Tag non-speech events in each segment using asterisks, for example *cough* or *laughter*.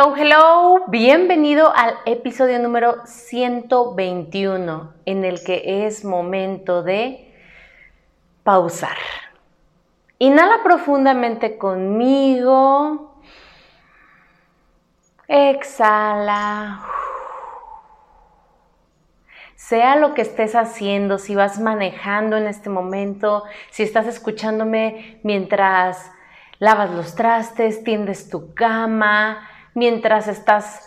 Hello, hello, bienvenido al episodio número 121 en el que es momento de pausar. Inhala profundamente conmigo. Exhala. Sea lo que estés haciendo, si vas manejando en este momento, si estás escuchándome mientras lavas los trastes, tiendes tu cama, mientras estás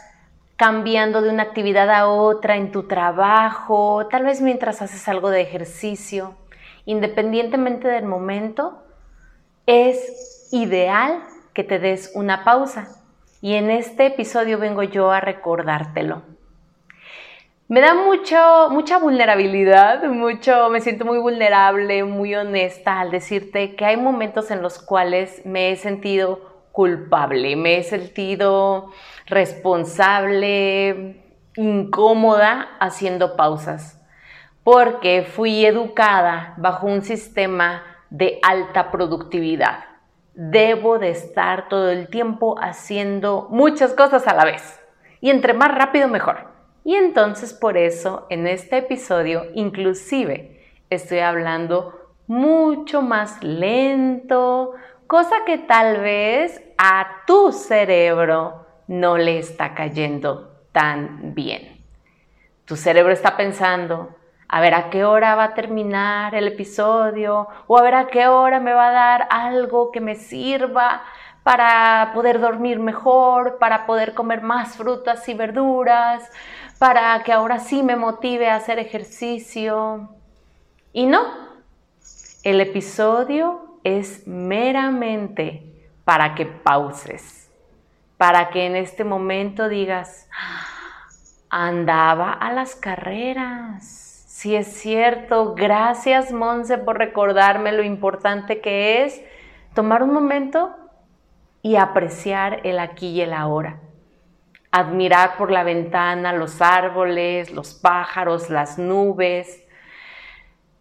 cambiando de una actividad a otra en tu trabajo, tal vez mientras haces algo de ejercicio, independientemente del momento, es ideal que te des una pausa. Y en este episodio vengo yo a recordártelo. Me da mucho, mucha vulnerabilidad, mucho, me siento muy vulnerable, muy honesta al decirte que hay momentos en los cuales me he sentido culpable, me he sentido responsable, incómoda haciendo pausas, porque fui educada bajo un sistema de alta productividad. Debo de estar todo el tiempo haciendo muchas cosas a la vez y entre más rápido mejor. Y entonces por eso en este episodio inclusive estoy hablando mucho más lento, cosa que tal vez a tu cerebro no le está cayendo tan bien. Tu cerebro está pensando, a ver a qué hora va a terminar el episodio o a ver a qué hora me va a dar algo que me sirva para poder dormir mejor, para poder comer más frutas y verduras, para que ahora sí me motive a hacer ejercicio. Y no, el episodio es meramente para que pauses, para que en este momento digas, andaba a las carreras. Si es cierto, gracias Monse por recordarme lo importante que es tomar un momento y apreciar el aquí y el ahora. Admirar por la ventana los árboles, los pájaros, las nubes,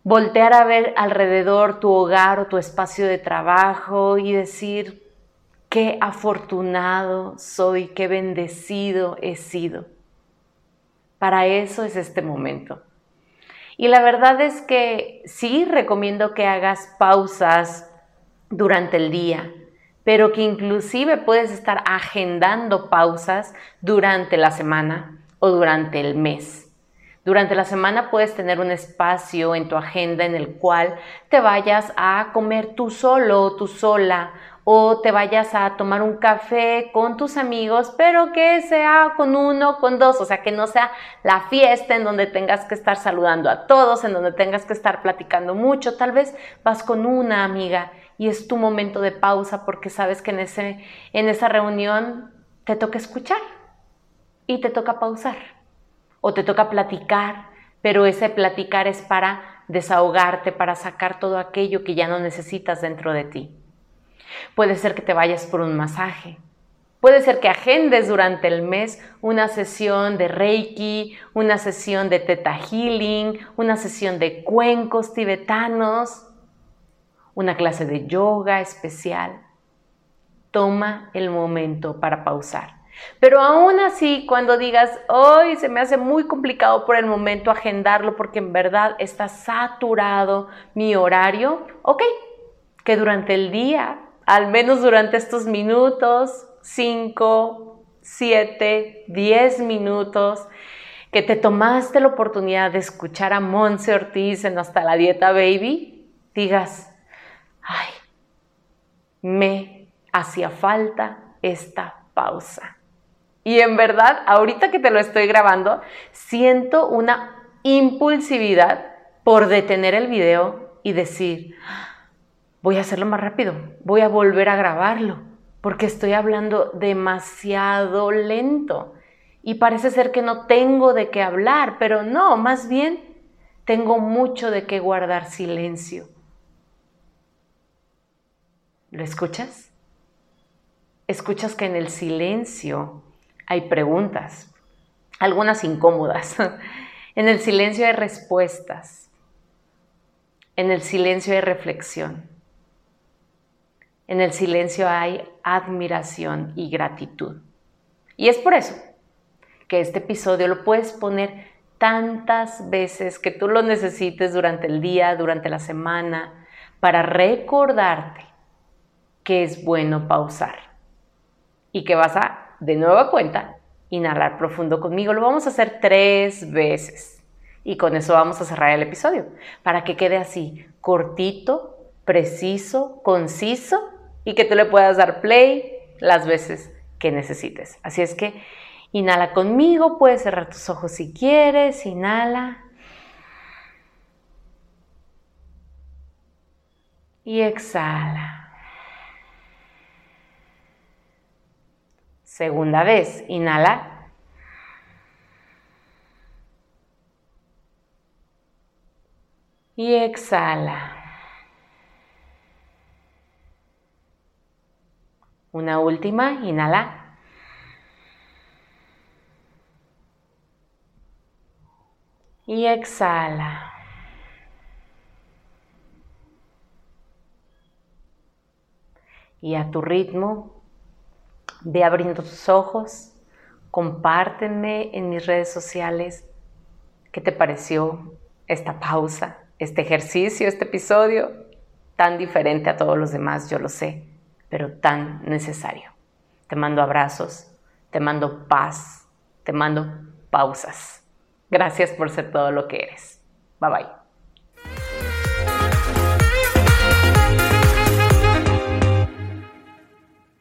voltear a ver alrededor tu hogar o tu espacio de trabajo y decir, qué afortunado soy, qué bendecido he sido. Para eso es este momento. Y la verdad es que sí recomiendo que hagas pausas durante el día, pero que inclusive puedes estar agendando pausas durante la semana o durante el mes. Durante la semana puedes tener un espacio en tu agenda en el cual te vayas a comer tú solo o tú sola o te vayas a tomar un café con tus amigos, pero que sea con uno, con dos, o sea, que no sea la fiesta en donde tengas que estar saludando a todos, en donde tengas que estar platicando mucho, tal vez vas con una amiga y es tu momento de pausa porque sabes que en, ese, en esa reunión te toca escuchar y te toca pausar o te toca platicar, pero ese platicar es para desahogarte, para sacar todo aquello que ya no necesitas dentro de ti. Puede ser que te vayas por un masaje. Puede ser que agendes durante el mes una sesión de Reiki, una sesión de Theta Healing, una sesión de cuencos tibetanos, una clase de yoga especial. Toma el momento para pausar. Pero aún así, cuando digas, hoy se me hace muy complicado por el momento agendarlo porque en verdad está saturado mi horario, ok, que durante el día, al menos durante estos minutos, 5, 7, 10 minutos, que te tomaste la oportunidad de escuchar a Monse Ortiz en Hasta la Dieta Baby, digas, ay, me hacía falta esta pausa. Y en verdad, ahorita que te lo estoy grabando, siento una impulsividad por detener el video y decir, voy a hacerlo más rápido, voy a volver a grabarlo, porque estoy hablando demasiado lento y parece ser que no tengo de qué hablar, pero no, más bien tengo mucho de qué guardar silencio. ¿Lo escuchas? Escuchas que en el silencio hay preguntas, algunas incómodas. *laughs* En el silencio hay respuestas. En el silencio hay reflexión. En el silencio hay admiración y gratitud. Y es por eso que este episodio lo puedes poner tantas veces que tú lo necesites durante el día, durante la semana, para recordarte que es bueno pausar y que vas a, de nueva cuenta, inhalar profundo conmigo. Lo vamos a hacer tres veces y con eso vamos a cerrar el episodio para que quede así, cortito, preciso, conciso y que tú le puedas dar play las veces que necesites. Así es que Inhala conmigo, puedes cerrar tus ojos si quieres, inhala. Y exhala. Segunda vez, inhala. Y exhala. Una última, inhala. y exhala. Y a tu ritmo, ve abriendo tus ojos, compárteme en mis redes sociales qué te pareció esta pausa, este ejercicio, este episodio, tan diferente a todos los demás, yo lo sé, pero tan necesario. Te mando abrazos, te mando paz, te mando pausas. Gracias por ser todo lo que eres. Bye bye.